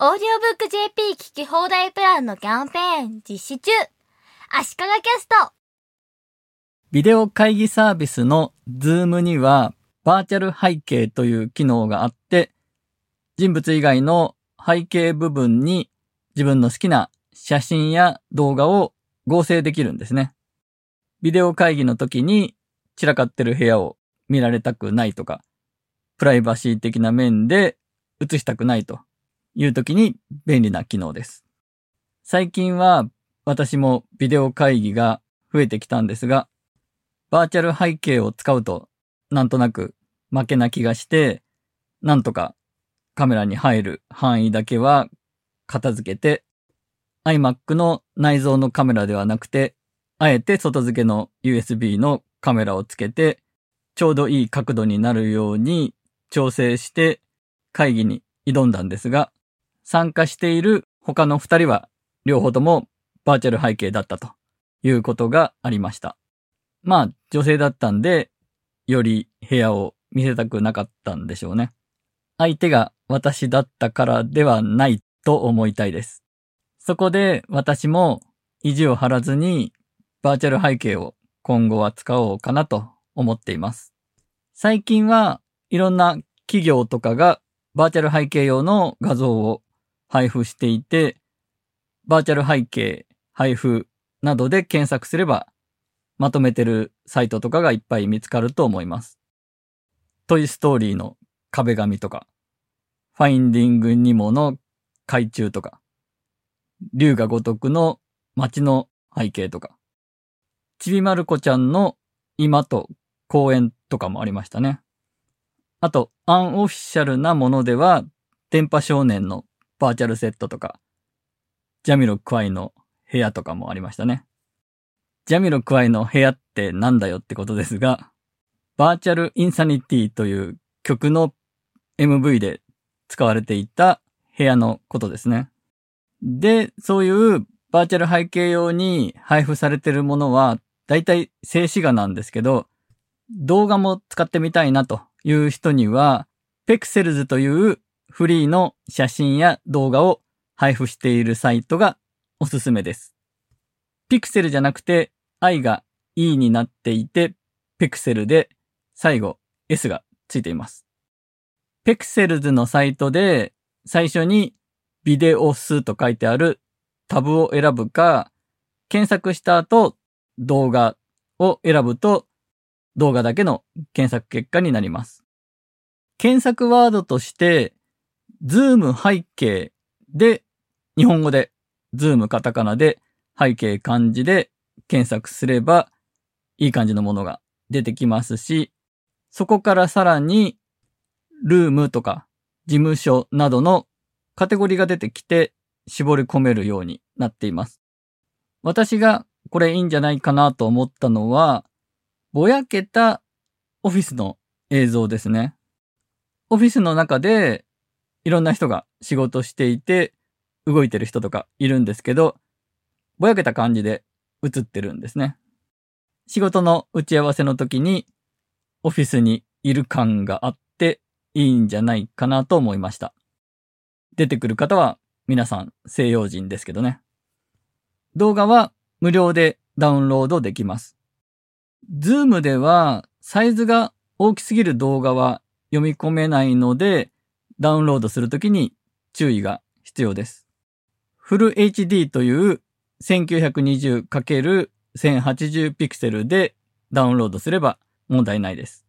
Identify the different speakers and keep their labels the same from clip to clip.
Speaker 1: オーディオブック JP 聞き放題プランのキャンペーン実施中。足利キャスト。
Speaker 2: ビデオ会議サービスの Zoom にはバーチャル背景という機能があって、人物以外の背景部分に自分の好きな写真や動画を合成できるんですね。ビデオ会議の時に散らかってる部屋を見られたくないとか、プライバシー的な面で映したくないと。いう時に便利な機能です。最近は私もビデオ会議が増えてきたんですが、バーチャル背景を使うとなんとなく負けな気がして、なんとかカメラに入る範囲だけは片付けて、iMac の内蔵のカメラではなくて、あえて外付けの USB のカメラをつけて、ちょうどいい角度になるように調整して会議に挑んだんですが、参加している他の二人は両方ともバーチャル背景だったということがありました。まあ女性だったんで、より部屋を見せたくなかったんでしょうね。相手が私だったからではないと思いたいです。そこで私も意地を張らずにバーチャル背景を今後は使おうかなと思っています。最近はいろんな企業とかがバーチャル背景用の画像を配布していて、バーチャル背景配布などで検索すればまとめてるサイトとかがいっぱい見つかると思います。トイストーリーの壁紙とか、ファインディングニモの海中とか、竜が如くの街の背景とか、ちびまる子ちゃんの今と公園とかもありましたね。あと、アンオフィシャルなものでは、電波少年のバーチャルセットとか、ジャミロクワイの部屋とかもありましたね。ジャミロクワイの部屋ってなんだよってことですが、バーチャルインサニティという曲の MV で使われていた部屋のことですね。で、そういうバーチャル背景用に配布されているものは、だいたい静止画なんですけど、動画も使ってみたいなという人には、ペクセルズというフリーの写真や動画を配布しているサイトがおすすめです。ピクセルじゃなくて i が e になっていて、Pexel で最後 s がついています。 Pexels のサイトで最初に Videos と書いてあるタブを選ぶか、検索した後動画を選ぶと動画だけの検索結果になります。検索ワードとして、 Zoom 背景で日本語で、ズームカタカナで背景漢字で検索すればいい感じのものが出てきますし、そこからさらにルームとか事務所などのカテゴリーが出てきて絞り込めるようになっています。私がこれいいんじゃないかなと思ったのは、ぼやけたオフィスの映像ですね。オフィスの中でいろんな人が仕事していて動いてる人とかいるんですけど、ぼやけた感じで映ってるんですね。仕事の打ち合わせの時にオフィスにいる感があっていいんじゃないかなと思いました。出てくる方は皆さん西洋人ですけどね。動画は無料でダウンロードできます。ズームではサイズが大きすぎる動画は読み込めないのでダウンロードするときに注意が必要です。フル HD という 1920×1080 ピクセルでダウンロードすれば問題ないです。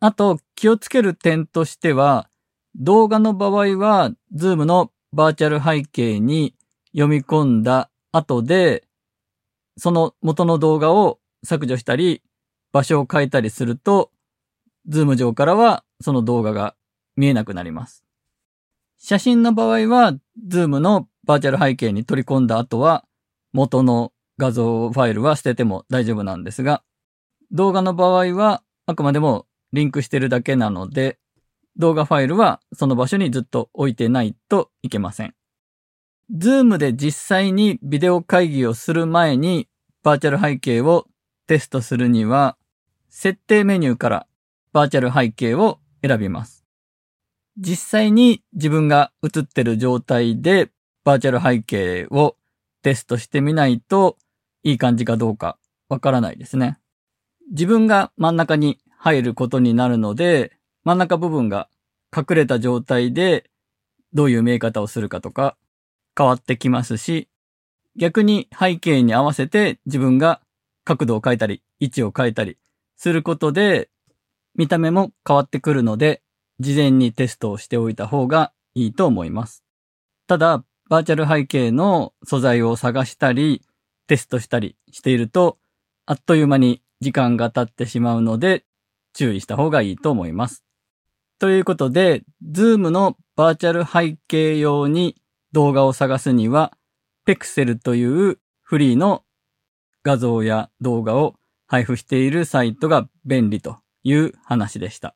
Speaker 2: あと気をつける点としては動画の場合は Zoom のバーチャル背景に読み込んだ後でその元の動画を削除したり場所を変えたりすると Zoom 上からはその動画が見えなくなります。写真の場合は、Zoom のバーチャル背景に取り込んだ後は、元の画像ファイルは捨てても大丈夫なんですが、動画の場合は、あくまでもリンクしてるだけなので、動画ファイルはその場所にずっと置いてないといけません。Zoom で実際にビデオ会議をする前に、バーチャル背景をテストするには、設定メニューからバーチャル背景を選びます。実際に自分が映ってる状態でバーチャル背景をテストしてみないといい感じかどうかわからないですね。自分が真ん中に入ることになるので、真ん中部分が隠れた状態でどういう見え方をするかとか変わってきますし、逆に背景に合わせて自分が角度を変えたり、位置を変えたりすることで、見た目も変わってくるので、事前にテストをしておいた方がいいと思います。ただ、バーチャル背景の素材を探したり、テストしたりしていると、あっという間に時間が経ってしまうので、注意した方がいいと思います。ということで、 Zoom のバーチャル背景用に動画を探すには、Pexel というフリーの画像や動画を配布しているサイトが便利という話でした。